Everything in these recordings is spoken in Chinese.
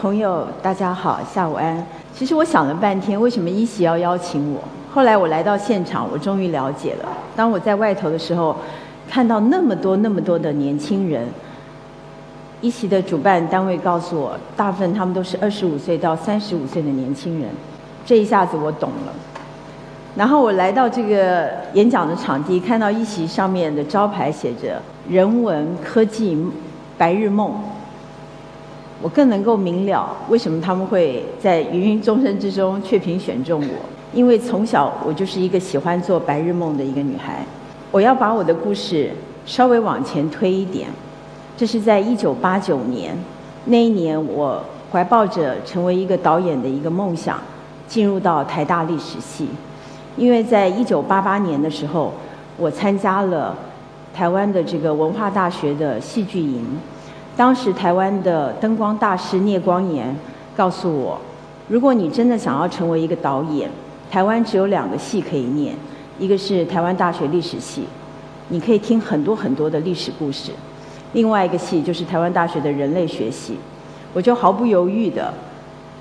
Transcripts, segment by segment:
朋友，大家好，下午安。其实我想了半天，为什么一席要邀请我？后来我来到现场，我终于了解了。当我在外头的时候，看到那么多那么多的年轻人，一席的主办单位告诉我，大部分他们都是二十五岁到三十五岁的年轻人。这一下子我懂了。然后我来到这个演讲的场地，看到一席上面的招牌写着“人文科技白日梦”，我更能够明了为什么他们会在芸芸众生之中却凭选中我。因为从小我就是一个喜欢做白日梦的一个女孩。我要把我的故事稍微往前推一点，这是在一九八九年，那一年我怀抱着成为一个导演的一个梦想，进入到台大历史系。因为在一九八八年的时候，我参加了台湾的这个文化大学的戏剧营。当时台湾的灯光大师聂光炎告诉我，如果你真的想要成为一个导演，台湾只有两个系可以念，一个是台湾大学历史系，你可以听很多很多的历史故事；另外一个系就是台湾大学的人类学系。我就毫不犹豫的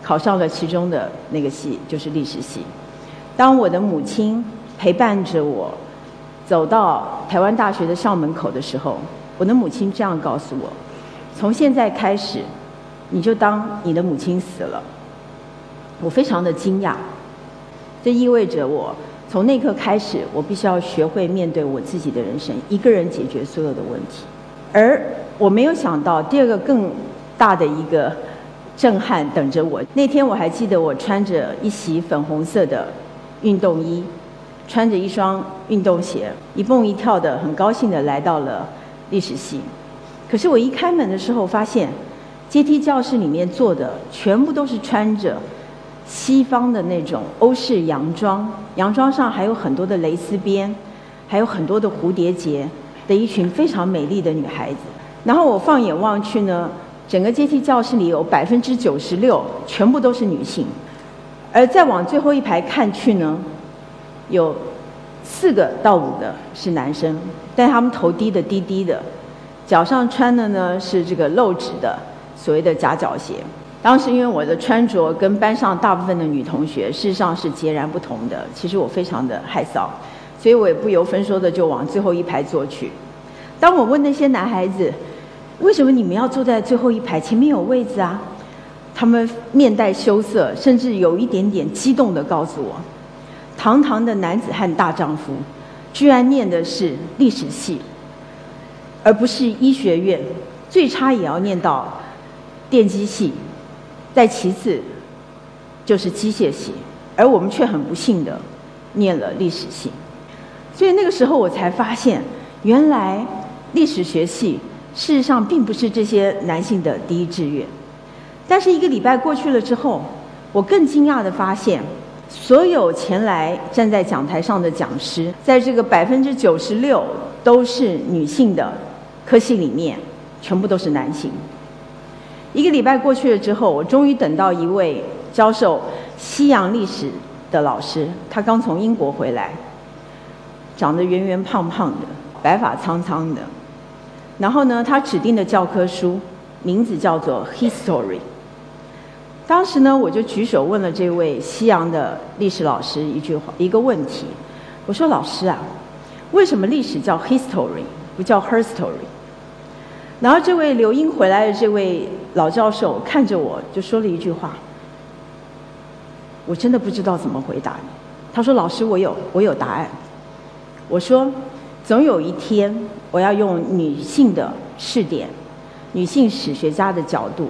考上了其中的那个系，就是历史系。当我的母亲陪伴着我走到台湾大学的校门口的时候，我的母亲这样告诉我：“从现在开始，你就当你的母亲死了。”我非常的惊讶，这意味着我从那刻开始，我必须要学会面对我自己的人生，一个人解决所有的问题。而我没有想到，第二个更大的一个震撼等着我。那天我还记得，我穿着一袭粉红色的。运动衣，穿着一双运动鞋，一蹦一跳的，很高兴的来到了历史系。可是我一开门的时候，发现阶梯教室里面坐的全部都是穿着西方的那种欧式洋装，洋装上还有很多的蕾丝边，还有很多的蝴蝶结的一群非常美丽的女孩子。然后我放眼望去呢，整个阶梯教室里有百分之九十六全部都是女性。而再往最后一排看去呢，有四个到五个是男生，但他们头低的低低的，脚上穿的呢是这个露趾的所谓的夹脚鞋。当时因为我的穿着跟班上大部分的女同学事实上是截然不同的，其实我非常的害臊，所以我也不由分说的就往最后一排坐去。当我问那些男孩子，为什么你们要坐在最后一排？前面有位子啊？他们面带羞涩，甚至有一点点激动的告诉我：“堂堂的男子汉大丈夫，居然念的是历史系，而不是医学院，最差也要念到电机系，再其次就是机械系，而我们却很不幸的念了历史系。所以那个时候我才发现，原来历史学系事实上并不是这些男性的第一志愿。”但是一个礼拜过去了之后，我更惊讶的发现，所有前来站在讲台上的讲师，在这个百分之九十六都是女性的科系里面，全部都是男性。一个礼拜过去了之后，我终于等到一位教授西洋历史的老师，他刚从英国回来，长得圆圆胖胖的，白发苍苍的，然后呢，他指定的教科书名字叫做《History》。当时呢，我就举手问了这位西洋的历史老师一句话，一个问题。我说：“老师啊，为什么历史叫 history 不叫 her story？” 然后这位留英回来的这位老教授看着我就说了一句话，我真的不知道怎么回答你。他说：“老师，我有我有答案。”我说：“总有一天，我要用女性的视点，女性史学家的角度。”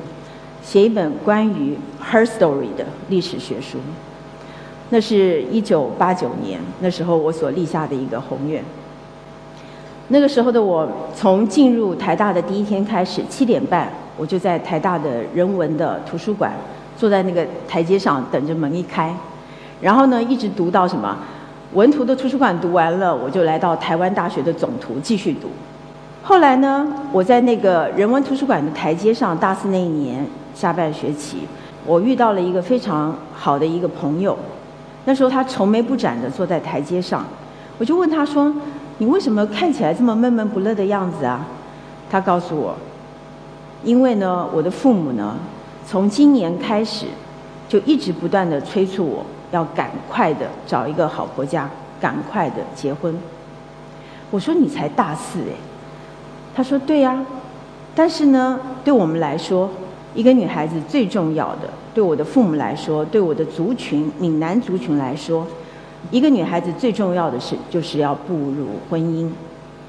写一本关于 her story 的历史学书，那是一九八九年那时候我所立下的一个宏愿。那个时候的我，从进入台大的第一天开始，七点半我就在台大的人文的图书馆，坐在那个台阶上等着门一开，然后呢，一直读到什么文图的图书馆读完了，我就来到台湾大学的总图继续读。后来呢，我在那个人文图书馆的台阶上，大四那一年。下半学期，我遇到了一个非常好的一个朋友。那时候他愁眉不展的坐在台阶上，我就问他说：“你为什么看起来这么闷闷不乐的样子啊？”他告诉我：“因为呢，我的父母呢，从今年开始，就一直不断的催促我要赶快的找一个好婆家，赶快的结婚。我说你才大四哎，他说对呀，但是呢，对我们来说，一个女孩子最重要的，对我的父母来说，对我的族群闽南族群来说，一个女孩子最重要的是就是要步入婚姻，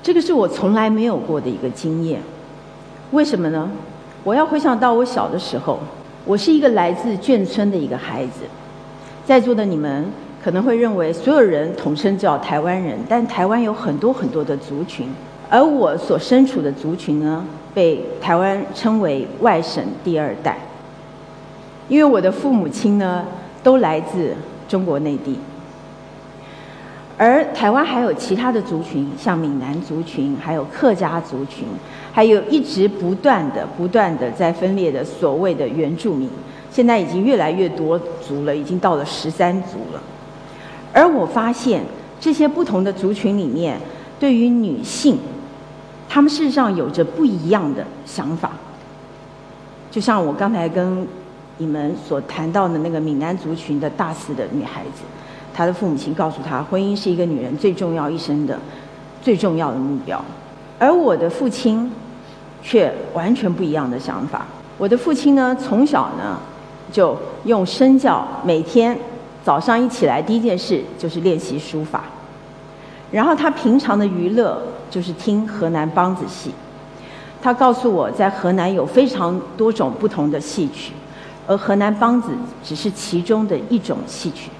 这个是我从来没有过的一个经验。为什么呢？我要回想到我小的时候，我是一个来自眷村的一个孩子，在座的你们。可能会认为所有人统称叫台湾人，但台湾有很多很多的族群，而我所身处的族群呢，被台湾称为外省第二代，因为我的父母亲呢都来自中国内地，而台湾还有其他的族群，像闽南族群，还有客家族群，还有一直不断的、不断的在分裂的所谓的原住民，现在已经越来越多族了，已经到了十三族了。而我发现，这些不同的族群里面，对于女性，她们事实上有着不一样的想法。就像我刚才跟你们所谈到的那个闽南族群的大四的女孩子，他的父母亲告诉他，婚姻是一个女人最重要一生的最重要的目标。而我的父亲，却完全不一样的想法。我的父亲呢，从小呢，就用身教，每天。早上一起来，第一件事就是练习书法。然后他平常的娱乐就是听河南梆子戏。他告诉我在河南有非常多种不同的戏曲，而河南梆子只是其中的一种戏曲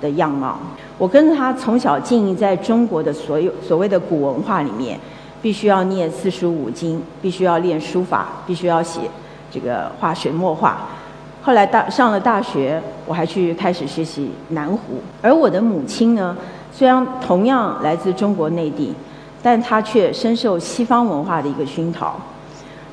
的样貌。我跟着他从小浸淫在中国的所有所谓的古文化里面，必须要念四书五经，必须要练书法，必须要写这个画水墨画。后来大上了大学，我还去开始学习南湖。而我的母亲呢，虽然同样来自中国内地，但她却深受西方文化的一个熏陶。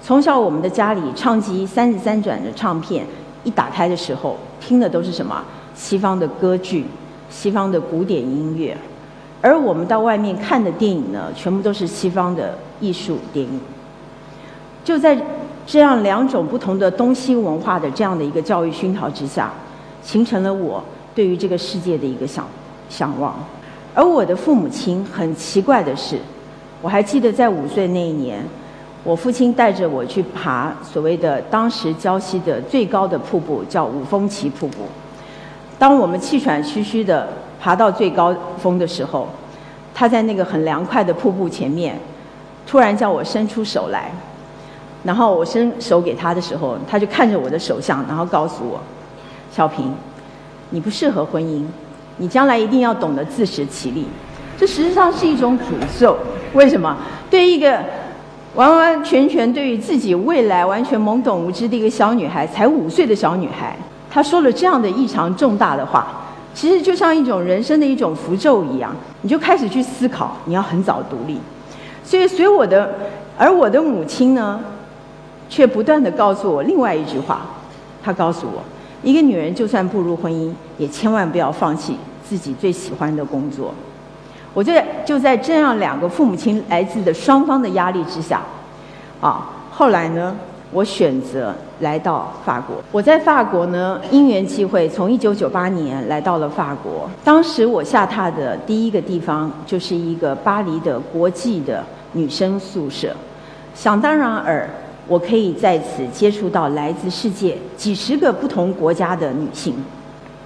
从小我们的家里唱机三十三转的唱片一打开的时候，听的都是什么？西方的歌剧，西方的古典音乐。而我们到外面看的电影呢，全部都是西方的艺术电影。就在。这样两种不同的东西文化的这样的一个教育熏陶之下，形成了我对于这个世界的一个向向往。而我的父母亲很奇怪的是，我还记得在五岁那一年，我父亲带着我去爬所谓的当时礁溪的最高的瀑布，叫五峰旗瀑布。当我们气喘吁吁的爬到最高峰的时候，他在那个很凉快的瀑布前面，突然叫我伸出手来。然后我伸手给他的时候，他就看着我的手相，然后告诉我：“小平，你不适合婚姻，你将来一定要懂得自食其力。”这实际上是一种诅咒。为什么？对一个完完全全对于自己未来完全懵懂无知的一个小女孩，才五岁的小女孩，他说了这样的异常重大的话，其实就像一种人生的一种符咒一样，你就开始去思考，你要很早独立。所以，随我的，而我的母亲呢？却不断的告诉我另外一句话，她告诉我，一个女人就算步入婚姻，也千万不要放弃自己最喜欢的工作。我就就在这样两个父母亲来自的双方的压力之下，啊，后来呢，我选择来到法国。我在法国呢，因缘际会，从一九九八年来到了法国。当时我下榻的第一个地方就是一个巴黎的国际的女生宿舍，想当然尔。我可以在此接触到来自世界几十个不同国家的女性。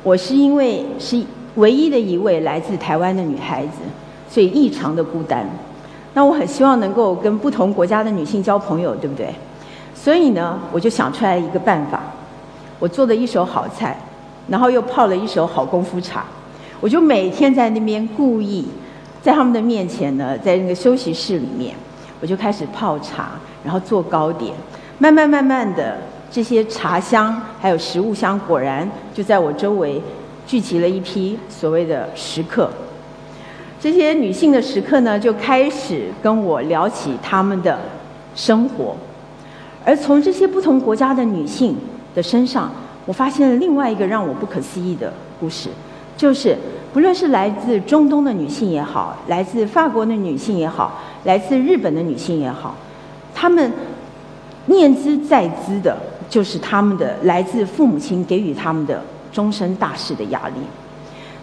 我是因为是唯一的一位来自台湾的女孩子，所以异常的孤单。那我很希望能够跟不同国家的女性交朋友，对不对？所以呢，我就想出来一个办法。我做了一手好菜，然后又泡了一手好功夫茶。我就每天在那边故意在他们的面前呢，在那个休息室里面，我就开始泡茶。然后做糕点，慢慢慢慢的，这些茶香还有食物香，果然就在我周围聚集了一批所谓的食客。这些女性的食客呢，就开始跟我聊起他们的生活。而从这些不同国家的女性的身上，我发现了另外一个让我不可思议的故事，就是不论是来自中东的女性也好，来自法国的女性也好，来自日本的女性也好。她们念兹在兹的就是他们的来自父母亲给予他们的终身大事的压力。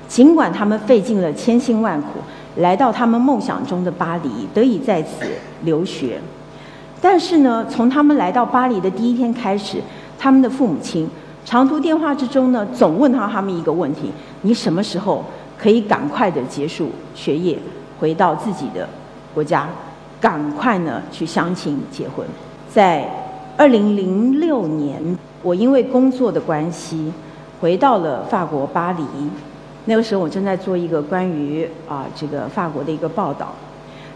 尽管他们费尽了千辛万苦，来到他们梦想中的巴黎，得以在此留学，但是呢，从他们来到巴黎的第一天开始，他们的父母亲长途电话之中呢，总问到他们一个问题：你什么时候可以赶快的结束学业，回到自己的国家，赶快呢去相亲结婚？在二零零六年，我因为工作的关系，回到了法国巴黎。那个时候我正在做一个关于啊这个法国的一个报道，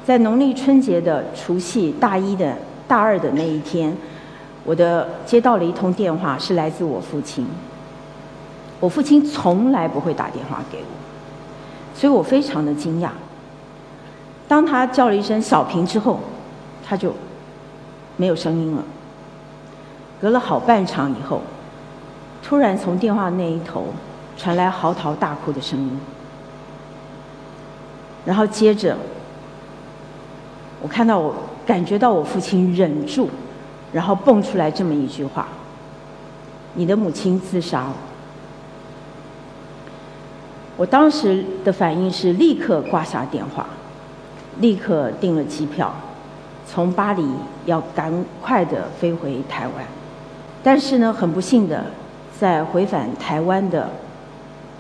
在农历春节的除夕大一的大二的那一天，我的接到了一通电话，是来自我父亲。我父亲从来不会打电话给我，所以我非常的惊讶。当他叫了一声“小平”之后，他就没有声音了。隔了好半场以后，突然从电话那一头。传来嚎啕大哭的声音，然后接着，我看到我感觉到我父亲忍住，然后蹦出来这么一句话：“你的母亲自杀了。”我当时的反应是立刻挂下电话，立刻订了机票，从巴黎要赶快的飞回台湾。但是呢，很不幸的，在回返台湾的。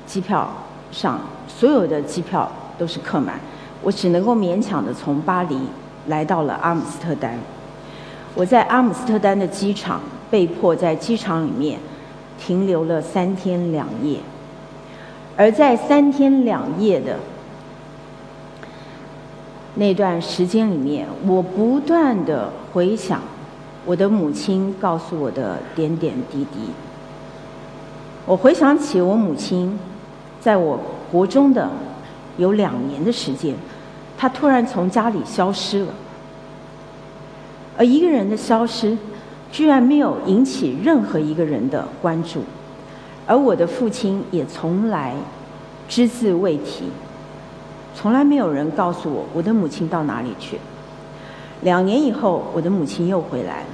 机票上所有的机票都是客满，我只能够勉强的从巴黎来到了阿姆斯特丹。我在阿姆斯特丹的机场被迫在机场里面停留了三天两夜，而在三天两夜的那段时间里面，我不断的回想我的母亲告诉我的点点滴滴。我回想起我母亲。在我国中的有两年的时间，他突然从家里消失了。而一个人的消失，居然没有引起任何一个人的关注，而我的父亲也从来只字未提，从来没有人告诉我我的母亲到哪里去。两年以后，我的母亲又回来了，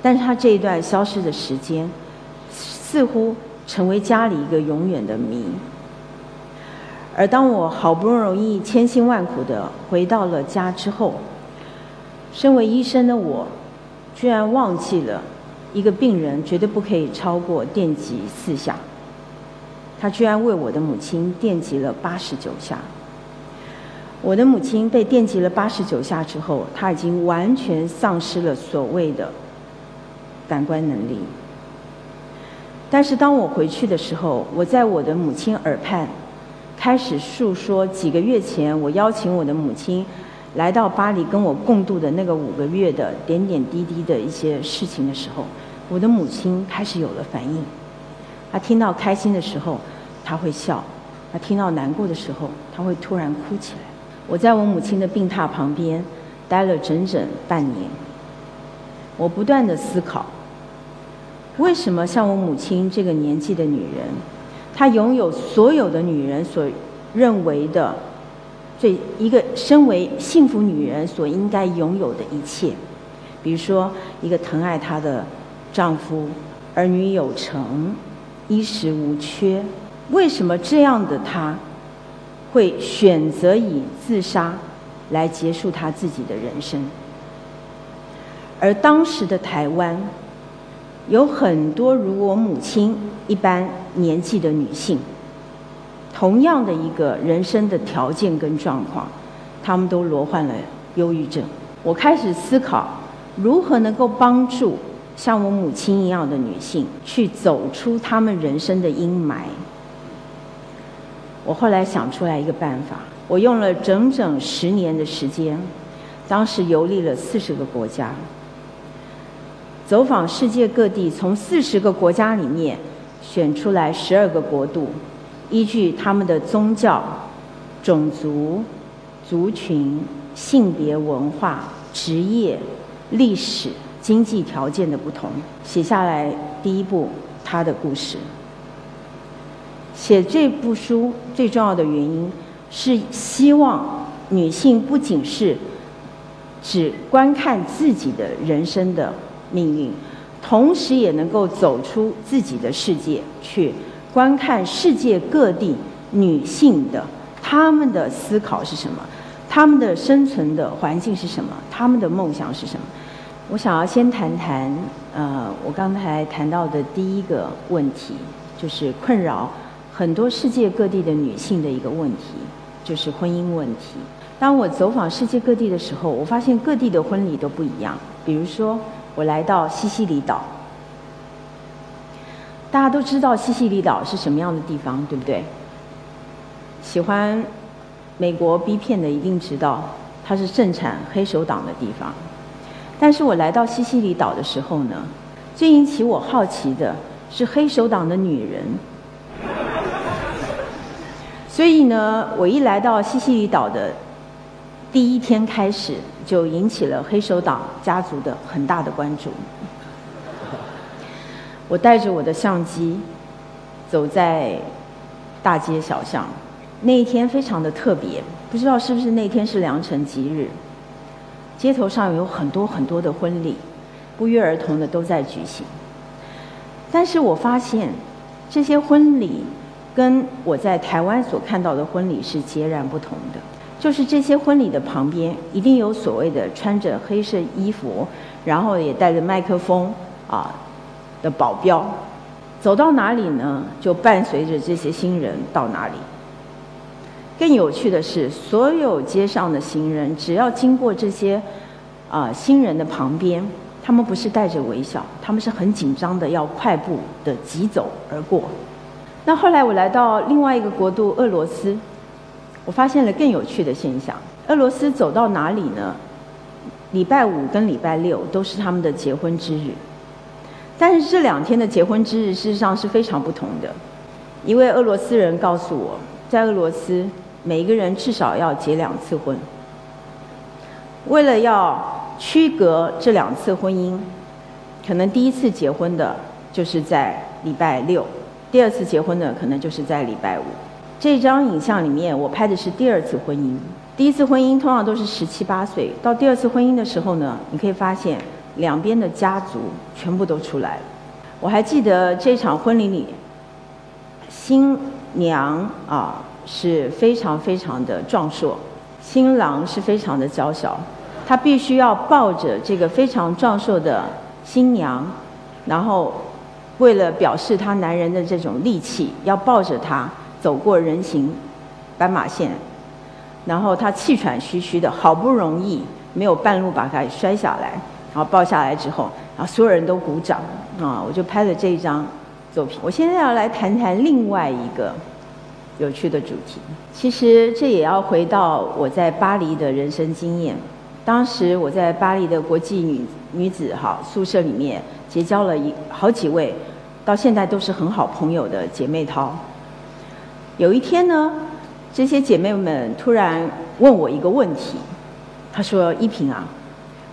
但是她这一段消失的时间，似乎成为家里一个永远的谜。而当我好不容易千辛万苦的回到了家之后，身为医生的我，居然忘记了一个病人绝对不可以超过电击四下。他居然为我的母亲电击了八十九下。我的母亲被电击了八十九下之后，他已经完全丧失了所谓的感官能力。但是当我回去的时候，我在我的母亲耳畔。开始诉说几个月前我邀请我的母亲来到巴黎跟我共度的那个五个月的点点滴滴的一些事情的时候，我的母亲开始有了反应。她听到开心的时候，她会笑；她听到难过的时候，她会突然哭起来。我在我母亲的病榻旁边待了整整半年，我不断的思考，为什么像我母亲这个年纪的女人？她拥有所有的女人所认为的最一个身为幸福女人所应该拥有的一切，比如说一个疼爱她的丈夫，儿女有成，衣食无缺。为什么这样的她会选择以自杀来结束她自己的人生？而当时的台湾。有很多如我母亲一般年纪的女性，同样的一个人生的条件跟状况，她们都罹患了忧郁症。我开始思考如何能够帮助像我母亲一样的女性去走出她们人生的阴霾。我后来想出来一个办法，我用了整整十年的时间，当时游历了四十个国家。走访世界各地，从四十个国家里面选出来十二个国度，依据他们的宗教、种族、族群、性别、文化、职业、历史、经济条件的不同，写下来第一部他的故事。写这部书最重要的原因是希望女性不仅是只观看自己的人生的。命运，同时也能够走出自己的世界，去观看世界各地女性的她们的思考是什么，她们的生存的环境是什么，她们的梦想是什么。我想要先谈谈，呃，我刚才谈到的第一个问题，就是困扰很多世界各地的女性的一个问题，就是婚姻问题。当我走访世界各地的时候，我发现各地的婚礼都不一样。比如说，我来到西西里岛，大家都知道西西里岛是什么样的地方，对不对？喜欢美国 B 片的一定知道，它是盛产黑手党的地方。但是我来到西西里岛的时候呢，最引起我好奇的是黑手党的女人。所以呢，我一来到西西里岛的。第一天开始就引起了黑手党家族的很大的关注。我带着我的相机走在大街小巷，那一天非常的特别，不知道是不是那天是良辰吉日。街头上有很多很多的婚礼，不约而同的都在举行。但是我发现这些婚礼跟我在台湾所看到的婚礼是截然不同的。就是这些婚礼的旁边，一定有所谓的穿着黑色衣服，然后也带着麦克风啊的保镖，走到哪里呢，就伴随着这些新人到哪里。更有趣的是，所有街上的行人，只要经过这些啊新人的旁边，他们不是带着微笑，他们是很紧张的，要快步的疾走而过。那后来我来到另外一个国度俄罗斯。我发现了更有趣的现象：俄罗斯走到哪里呢？礼拜五跟礼拜六都是他们的结婚之日。但是这两天的结婚之日事实上是非常不同的。一位俄罗斯人告诉我，在俄罗斯，每一个人至少要结两次婚。为了要区隔这两次婚姻，可能第一次结婚的就是在礼拜六，第二次结婚的可能就是在礼拜五。这张影像里面，我拍的是第二次婚姻。第一次婚姻通常都是十七八岁，到第二次婚姻的时候呢，你可以发现两边的家族全部都出来了。我还记得这场婚礼里，新娘啊是非常非常的壮硕，新郎是非常的娇小，他必须要抱着这个非常壮硕的新娘，然后为了表示他男人的这种力气，要抱着她。走过人行斑马线，然后他气喘吁吁的，好不容易没有半路把他摔下来，然后抱下来之后，然后所有人都鼓掌啊！我就拍了这一张作品。我现在要来谈谈另外一个有趣的主题。其实这也要回到我在巴黎的人生经验。当时我在巴黎的国际女女子哈宿舍里面结交了一好几位，到现在都是很好朋友的姐妹淘。有一天呢，这些姐妹们突然问我一个问题，她说：“依萍啊，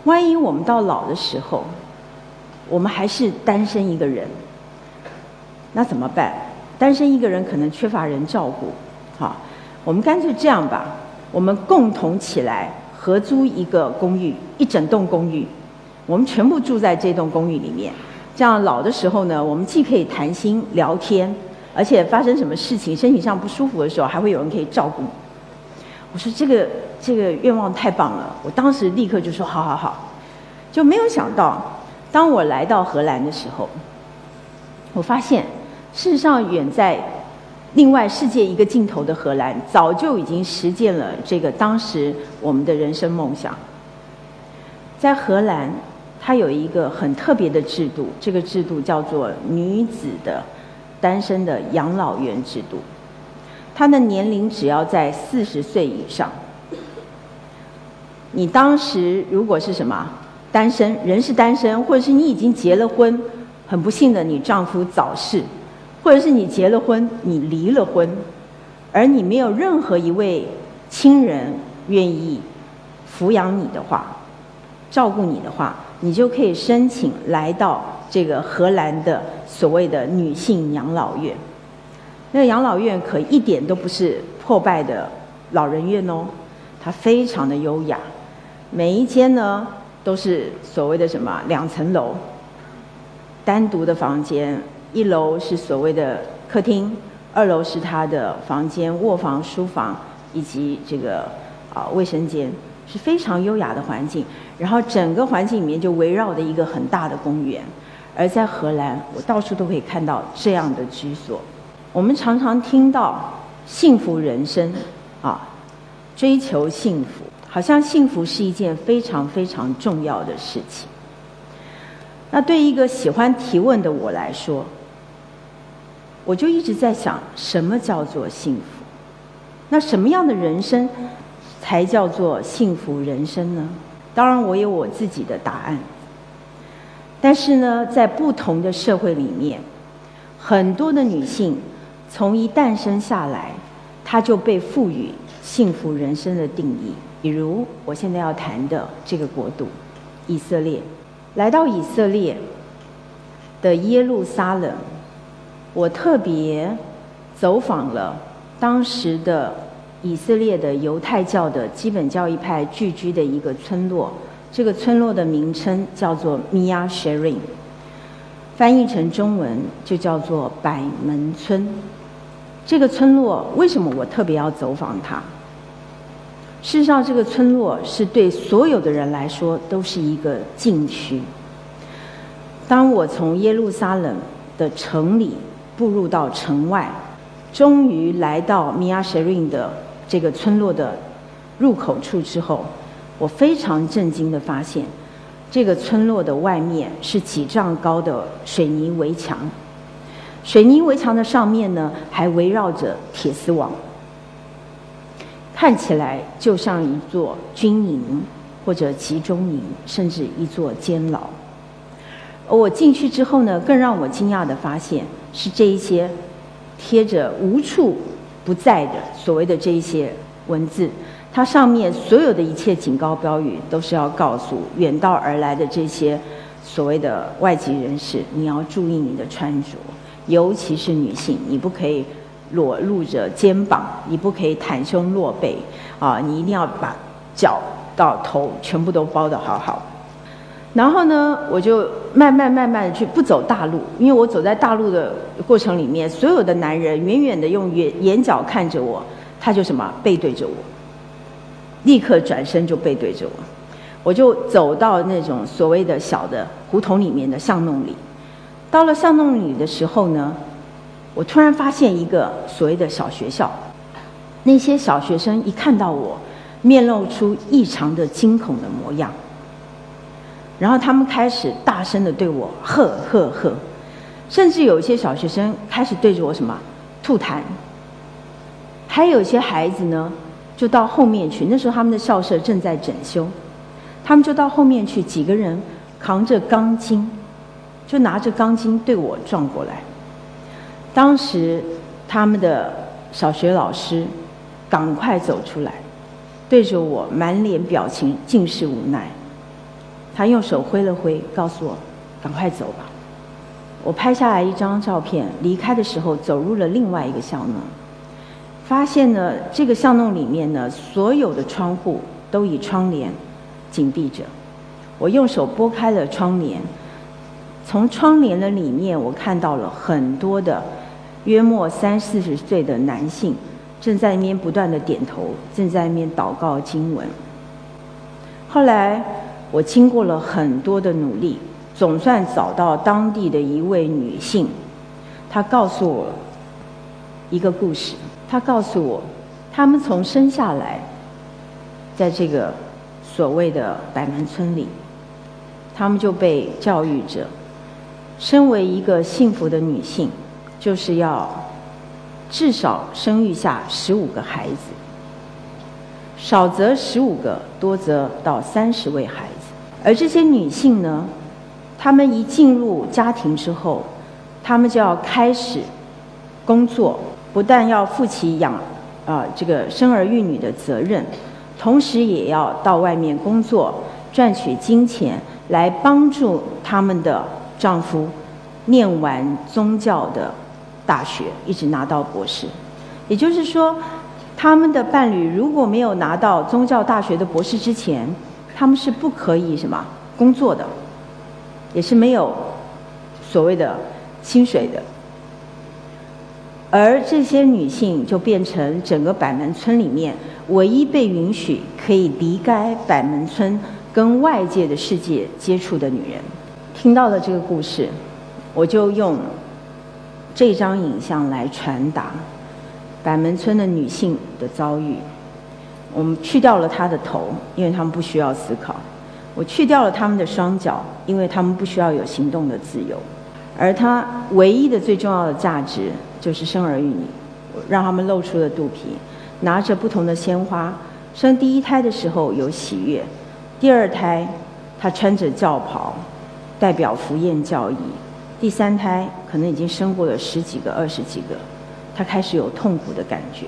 万一我们到老的时候，我们还是单身一个人，那怎么办？单身一个人可能缺乏人照顾，好，我们干脆这样吧，我们共同起来合租一个公寓，一整栋公寓，我们全部住在这栋公寓里面，这样老的时候呢，我们既可以谈心聊天。”而且发生什么事情，身体上不舒服的时候，还会有人可以照顾你。我说这个这个愿望太棒了，我当时立刻就说好好好。就没有想到，当我来到荷兰的时候，我发现事实上远在另外世界一个尽头的荷兰，早就已经实践了这个当时我们的人生梦想。在荷兰，它有一个很特别的制度，这个制度叫做女子的。单身的养老院制度，他的年龄只要在四十岁以上。你当时如果是什么单身，人是单身，或者是你已经结了婚，很不幸的你丈夫早逝，或者是你结了婚，你离了婚，而你没有任何一位亲人愿意抚养你的话，照顾你的话，你就可以申请来到这个荷兰的。所谓的女性养老院，那个养老院可一点都不是破败的老人院哦，它非常的优雅，每一间呢都是所谓的什么两层楼，单独的房间，一楼是所谓的客厅，二楼是他的房间、卧房、书房以及这个啊卫生间，是非常优雅的环境。然后整个环境里面就围绕着一个很大的公园。而在荷兰，我到处都可以看到这样的居所。我们常常听到幸福人生，啊，追求幸福，好像幸福是一件非常非常重要的事情。那对一个喜欢提问的我来说，我就一直在想，什么叫做幸福？那什么样的人生才叫做幸福人生呢？当然，我有我自己的答案。但是呢，在不同的社会里面，很多的女性从一诞生下来，她就被赋予幸福人生的定义。比如我现在要谈的这个国度——以色列。来到以色列的耶路撒冷，我特别走访了当时的以色列的犹太教的基本教义派聚居的一个村落。这个村落的名称叫做 Mia Sharing，翻译成中文就叫做百门村。这个村落为什么我特别要走访它？事实上，这个村落是对所有的人来说都是一个禁区。当我从耶路撒冷的城里步入到城外，终于来到 Mia Sharing 的这个村落的入口处之后。我非常震惊的发现，这个村落的外面是几丈高的水泥围墙，水泥围墙的上面呢还围绕着铁丝网，看起来就像一座军营或者集中营，甚至一座监牢。而我进去之后呢，更让我惊讶的发现是这一些贴着无处不在的所谓的这一些文字。它上面所有的一切警告标语，都是要告诉远道而来的这些所谓的外籍人士，你要注意你的穿着，尤其是女性，你不可以裸露着肩膀，你不可以袒胸露背，啊，你一定要把脚到头全部都包得好好。然后呢，我就慢慢慢慢的去不走大路，因为我走在大路的过程里面，所有的男人远远的用眼眼角看着我，他就什么背对着我。立刻转身就背对着我，我就走到那种所谓的小的胡同里面的巷弄里。到了巷弄里的时候呢，我突然发现一个所谓的小学校，那些小学生一看到我，面露出异常的惊恐的模样，然后他们开始大声的对我呵呵呵，甚至有一些小学生开始对着我什么吐痰，还有一些孩子呢。就到后面去，那时候他们的校舍正在整修，他们就到后面去，几个人扛着钢筋，就拿着钢筋对我撞过来。当时他们的小学老师赶快走出来，对着我满脸表情尽是无奈，他用手挥了挥，告诉我赶快走吧。我拍下来一张照片，离开的时候走入了另外一个校门。发现呢，这个巷弄里面呢，所有的窗户都以窗帘紧闭着。我用手拨开了窗帘，从窗帘的里面，我看到了很多的约莫三四十岁的男性，正在那边不断的点头，正在那边祷告经文。后来我经过了很多的努力，总算找到当地的一位女性，她告诉我一个故事。他告诉我，他们从生下来，在这个所谓的百门村里，他们就被教育着，身为一个幸福的女性，就是要至少生育下十五个孩子，少则十五个，多则到三十位孩子。而这些女性呢，她们一进入家庭之后，她们就要开始工作。不但要负起养，啊，这个生儿育女的责任，同时也要到外面工作，赚取金钱，来帮助他们的丈夫念完宗教的大学，一直拿到博士。也就是说，他们的伴侣如果没有拿到宗教大学的博士之前，他们是不可以什么工作的，也是没有所谓的薪水的，而这些女性就变成整个百门村里面唯一被允许可以离开百门村跟外界的世界接触的女人。听到了这个故事，我就用这张影像来传达百门村的女性的遭遇。我们去掉了她的头，因为她们不需要思考；我去掉了她们的双脚，因为她们不需要有行动的自由。而她唯一的最重要的价值就是生儿育女，让他们露出了肚皮，拿着不同的鲜花。生第一胎的时候有喜悦，第二胎她穿着轿袍，代表福宴教义；第三胎可能已经生过了十几个、二十几个，她开始有痛苦的感觉。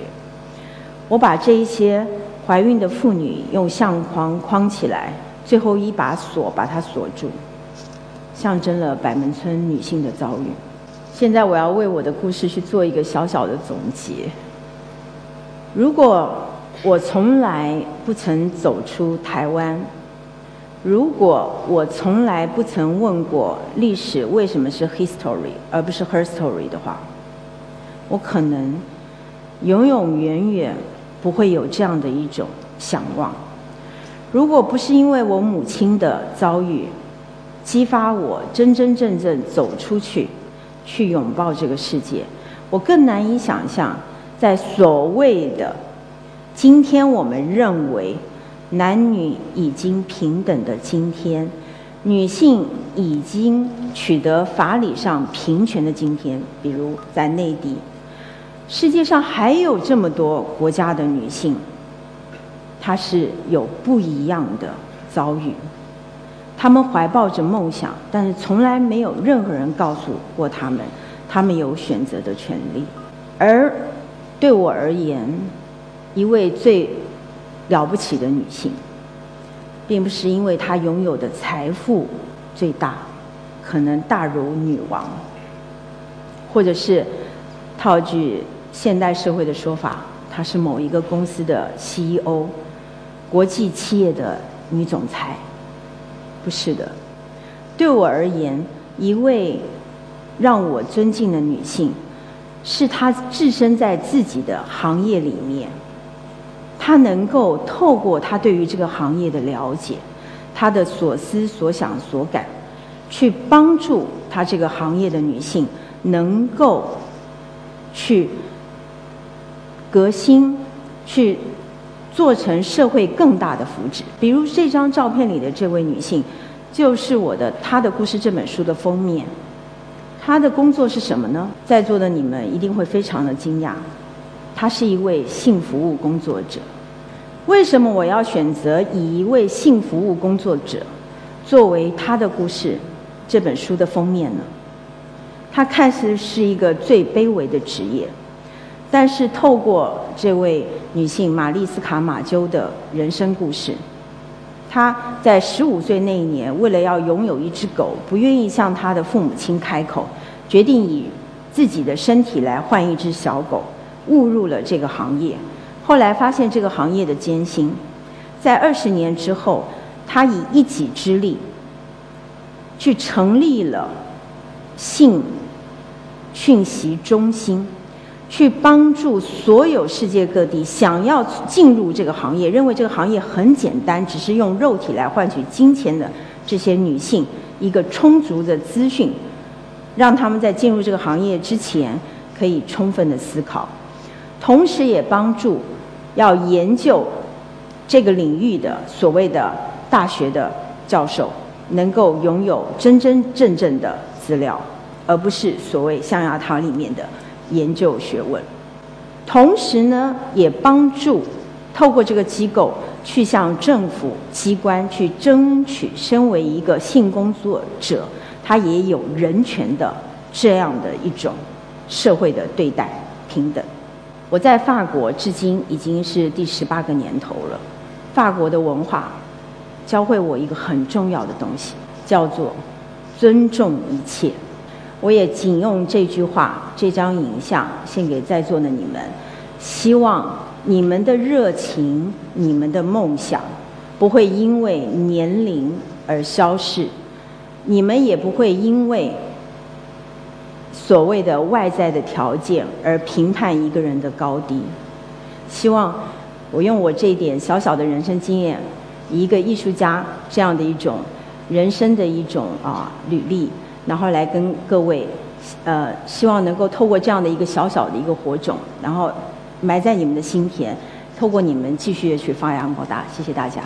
我把这一些。怀孕的妇女用相框框起来，最后一把锁把它锁住，象征了百门村女性的遭遇。现在我要为我的故事去做一个小小的总结。如果我从来不曾走出台湾，如果我从来不曾问过历史为什么是 history 而不是 her story 的话，我可能永永远远。不会有这样的一种想望。如果不是因为我母亲的遭遇，激发我真真正正走出去，去拥抱这个世界，我更难以想象，在所谓的今天我们认为男女已经平等的今天，女性已经取得法理上平权的今天，比如在内地。世界上还有这么多国家的女性，她是有不一样的遭遇。他们怀抱着梦想，但是从来没有任何人告诉过他们，他们有选择的权利。而对我而言，一位最了不起的女性，并不是因为她拥有的财富最大，可能大如女王，或者是套句。现代社会的说法，她是某一个公司的 CEO，国际企业的女总裁，不是的。对我而言，一位让我尊敬的女性，是她置身在自己的行业里面，她能够透过她对于这个行业的了解，她的所思所想所感，去帮助她这个行业的女性，能够去。革新，去做成社会更大的福祉。比如这张照片里的这位女性，就是我的《她的故事》这本书的封面。她的工作是什么呢？在座的你们一定会非常的惊讶，她是一位性服务工作者。为什么我要选择以一位性服务工作者作为《她的故事》这本书的封面呢？她看似是一个最卑微的职业。但是透过这位女性玛丽斯卡马鸠的人生故事，她在十五岁那一年，为了要拥有一只狗，不愿意向她的父母亲开口，决定以自己的身体来换一只小狗，误入了这个行业。后来发现这个行业的艰辛，在二十年之后，她以一己之力去成立了性讯息中心。去帮助所有世界各地想要进入这个行业、认为这个行业很简单，只是用肉体来换取金钱的这些女性一个充足的资讯，让他们在进入这个行业之前可以充分的思考，同时也帮助要研究这个领域的所谓的大学的教授能够拥有真真正正的资料，而不是所谓象牙塔里面的。研究学问，同时呢，也帮助透过这个机构去向政府机关去争取，身为一个性工作者，他也有人权的这样的一种社会的对待平等。我在法国至今已经是第十八个年头了，法国的文化教会我一个很重要的东西，叫做尊重一切。我也仅用这句话、这张影像献给在座的你们，希望你们的热情、你们的梦想不会因为年龄而消逝，你们也不会因为所谓的外在的条件而评判一个人的高低。希望我用我这点小小的人生经验，一个艺术家这样的一种人生的一种啊履历，然后来跟各位，呃，希望能够透过这样的一个小小的一个火种，然后埋在你们的心田，透过你们继续去发扬光大。谢谢大家。